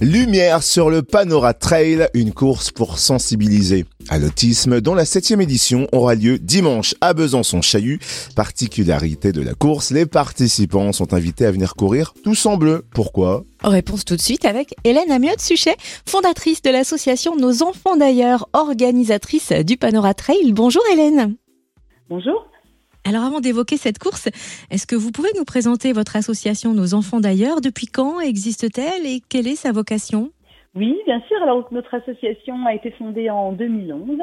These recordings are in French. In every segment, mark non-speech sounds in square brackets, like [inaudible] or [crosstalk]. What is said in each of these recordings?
Lumière sur le Panora Trail, une course pour sensibiliser à l'autisme dont la septième édition aura lieu dimanche à Besançon-Chahut. Particularité de la course, les participants sont invités à venir courir tous en bleu. Pourquoi? Réponse tout de suite avec Hélène Amiot-Suchet, fondatrice de l'association Nos Enfants d'ailleurs, organisatrice du Panora Trail. Bonjour Hélène. Bonjour. Alors avant d'évoquer cette course, est-ce que vous pouvez nous présenter votre association Nos Enfants d'ailleurs? Depuis quand existe-t-elle et quelle est sa vocation? Oui, bien sûr. Alors notre association a été fondée en 2011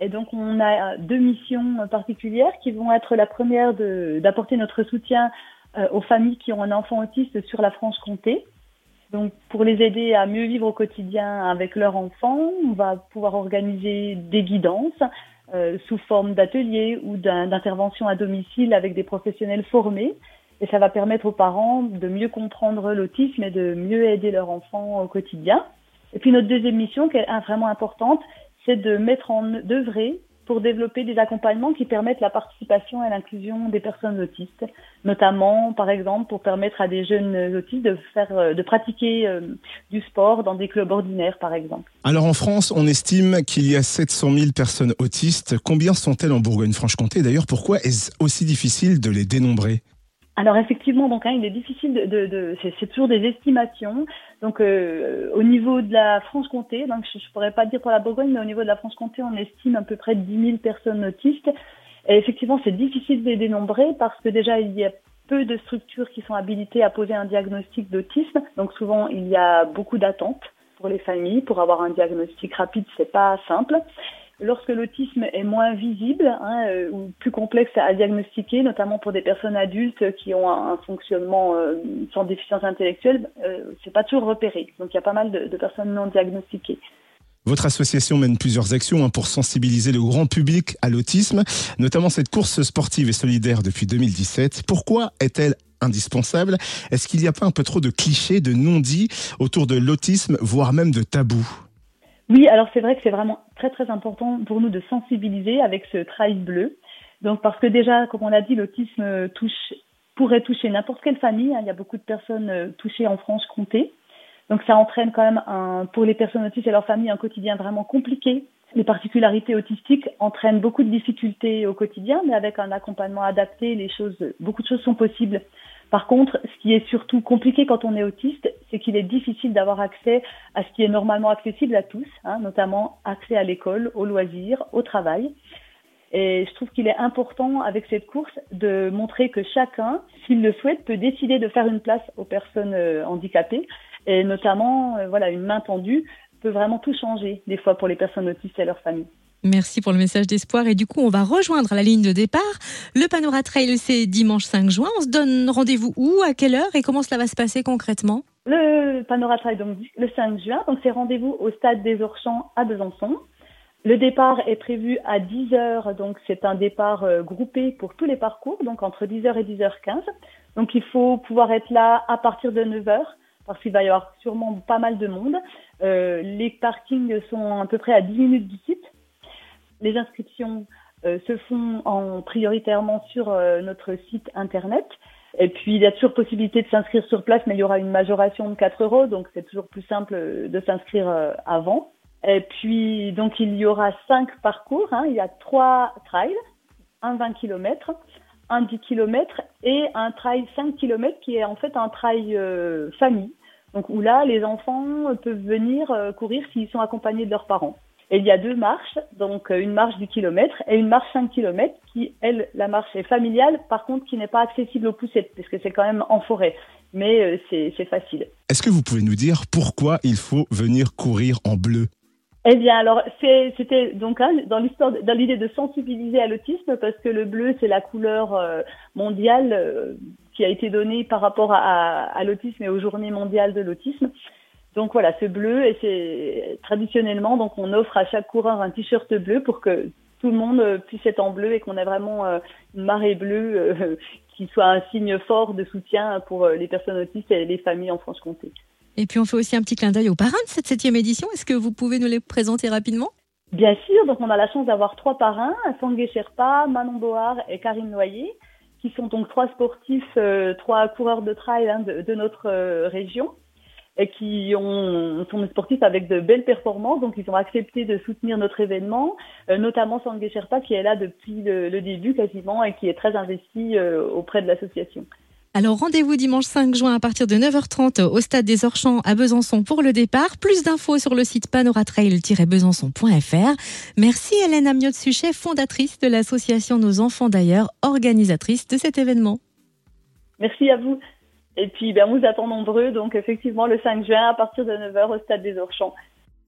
et donc on a deux missions particulières qui vont être la première d'apporter notre soutien euh, aux familles qui ont un enfant autiste sur la Franche-Comté. Donc pour les aider à mieux vivre au quotidien avec leur enfant, on va pouvoir organiser des guidances, euh, sous forme d'ateliers ou d'intervention à domicile avec des professionnels formés. Et ça va permettre aux parents de mieux comprendre l'autisme et de mieux aider leur enfant au quotidien. Et puis notre deuxième mission, qui est vraiment importante, c'est de mettre en d'œuvrer pour développer des accompagnements qui permettent la participation et l'inclusion des personnes autistes, notamment par exemple pour permettre à des jeunes autistes de faire euh, de pratiquer euh, du sport dans des clubs ordinaires par exemple. Alors en France, on estime qu'il y a 700 000 personnes autistes. Combien sont-elles en Bourgogne-Franche-Comté? D'ailleurs, pourquoi est-ce aussi difficile de les dénombrer? Alors effectivement, donc hein, il est difficile de, de, de c'est toujours des estimations. Donc euh, au niveau de la France-Comté, donc je, ne pourrais pas dire pour la Bourgogne, mais au niveau de la France-Comté, on estime à peu près 10 000 personnes autistes. Et effectivement, c'est difficile de les dénombrer parce que déjà il y a peu de structures qui sont habilitées à poser un diagnostic d'autisme. Donc souvent il y a beaucoup d'attentes pour les familles pour avoir un diagnostic rapide, c'est pas simple. Lorsque l'autisme est moins visible hein, euh, ou plus complexe à diagnostiquer, notamment pour des personnes adultes qui ont un, fonctionnement euh, sans déficience intellectuelle, euh, c'est pas toujours repéré. Donc il y a pas mal de, de personnes non diagnostiquées. Votre association mène plusieurs actions hein, pour sensibiliser le grand public à l'autisme, notamment cette course sportive et solidaire depuis 2017. Pourquoi est-elle indispensable? Est-ce qu'il n'y a pas un peu trop de clichés, de non-dits autour de l'autisme, voire même de tabous? Oui, alors c'est vrai que c'est vraiment très très important pour nous de sensibiliser avec ce trail bleu. Donc parce que déjà, comme on l'a dit, l'autisme touche pourrait toucher n'importe quelle famille. Hein. Il y a beaucoup de personnes euh, touchées en France comptées. Donc ça entraîne quand même un, pour les personnes autistes et leurs familles un quotidien vraiment compliqué. Les particularités autistiques entraînent beaucoup de difficultés au quotidien, mais avec un accompagnement adapté, les choses, beaucoup de choses sont possibles. Par contre, ce qui est surtout compliqué quand on est autiste, c'est qu'il est difficile d'avoir accès à ce qui est normalement accessible à tous, hein, notamment accès à l'école, aux loisirs, au travail. Et je trouve qu'il est important avec cette course de montrer que chacun, s'il le souhaite, peut décider de faire une place aux personnes euh, handicapées. Et notamment, euh, voilà, une main tendue peut vraiment tout changer, des fois, pour les personnes autistes et leurs familles. Merci pour le message d'espoir. Et du coup, on va rejoindre la ligne de départ. Le Panora Trail, c'est dimanche 5 juin. On se donne rendez-vous où, à quelle heure et comment cela va se passer concrètement? Le Panora Trail, donc le 5 juin. Donc, c'est rendez-vous au stade des Orchamps à Besançon. Le départ est prévu à 10 heures, donc c'est un départ euh, groupé pour tous les parcours, donc entre 10h et 10h15. Donc il faut pouvoir être là à partir de 9h parce qu'il va y avoir sûrement pas mal de monde. Euh, les parkings sont à peu près à 10 minutes du site. Les inscriptions euh, se font en prioritairement sur euh, notre site internet. Et puis, il y a toujours possibilité de s'inscrire sur place, mais il y aura une majoration de 4 euros, donc c'est toujours plus simple euh, de s'inscrire avant. Et puis, donc, il y aura cinq parcours. Hein. Il y a trois trails, un 20 km, un 10 km et un trail 5 km qui est en fait un trail famille. Donc, où là, les enfants peuvent venir courir s'ils sont accompagnés de leurs parents. Et il y a deux marches, donc euh, une marche du kilomètre et une marche 5 km qui, elle, la marche est familiale, par contre qui n'est pas accessible aux poussettes, parce que c'est quand même en forêt. Mais euh, c'est facile. Est-ce que vous pouvez nous dire pourquoi il faut venir courir en bleu? Eh bien, alors c'était donc hein, dans l'histoire, dans l'idée de sensibiliser à l'autisme, parce que le bleu c'est la couleur euh, mondiale qui a été donnée par rapport à, à l'autisme et aux Journées mondiales de l'autisme. Donc voilà, ce bleu, et c'est traditionnellement, donc on offre à chaque coureur un t-shirt bleu pour que tout le monde euh, puisse être en bleu et qu'on ait vraiment euh, une marée bleue euh, [laughs] qui soit un signe fort de soutien pour les personnes autistes et les familles en Franche-Comté. Et puis on fait aussi un petit clin d'œil aux parrains de cette septième édition. Est-ce que vous pouvez nous les présenter rapidement? Bien sûr, donc on a la chance d'avoir trois parrains, Sangue Sherpa, Manon Board et Karine Noyer, qui sont donc trois sportifs, trois coureurs de trail hein, de, notre région. Et qui ont, sont des sportifs avec de belles performances. Donc, ils ont accepté de soutenir notre événement, euh, notamment Sangue Sherpa qui est là depuis le, le, début quasiment et qui est très investi euh, auprès de l'association. Alors rendez-vous dimanche 5 juin à partir de 9h30 au stade des Orchamps à Besançon pour le départ. Plus d'infos sur le site panoratrail-besançon.fr. Merci Hélène Amiot-Suchet, fondatrice de l'association Nos Enfants d'ailleurs, organisatrice de cet événement. Merci à vous. Et puis, ben, vous attend nombreux. Donc, effectivement, le 5 juin, à partir de 9h au Stade des Orchamps.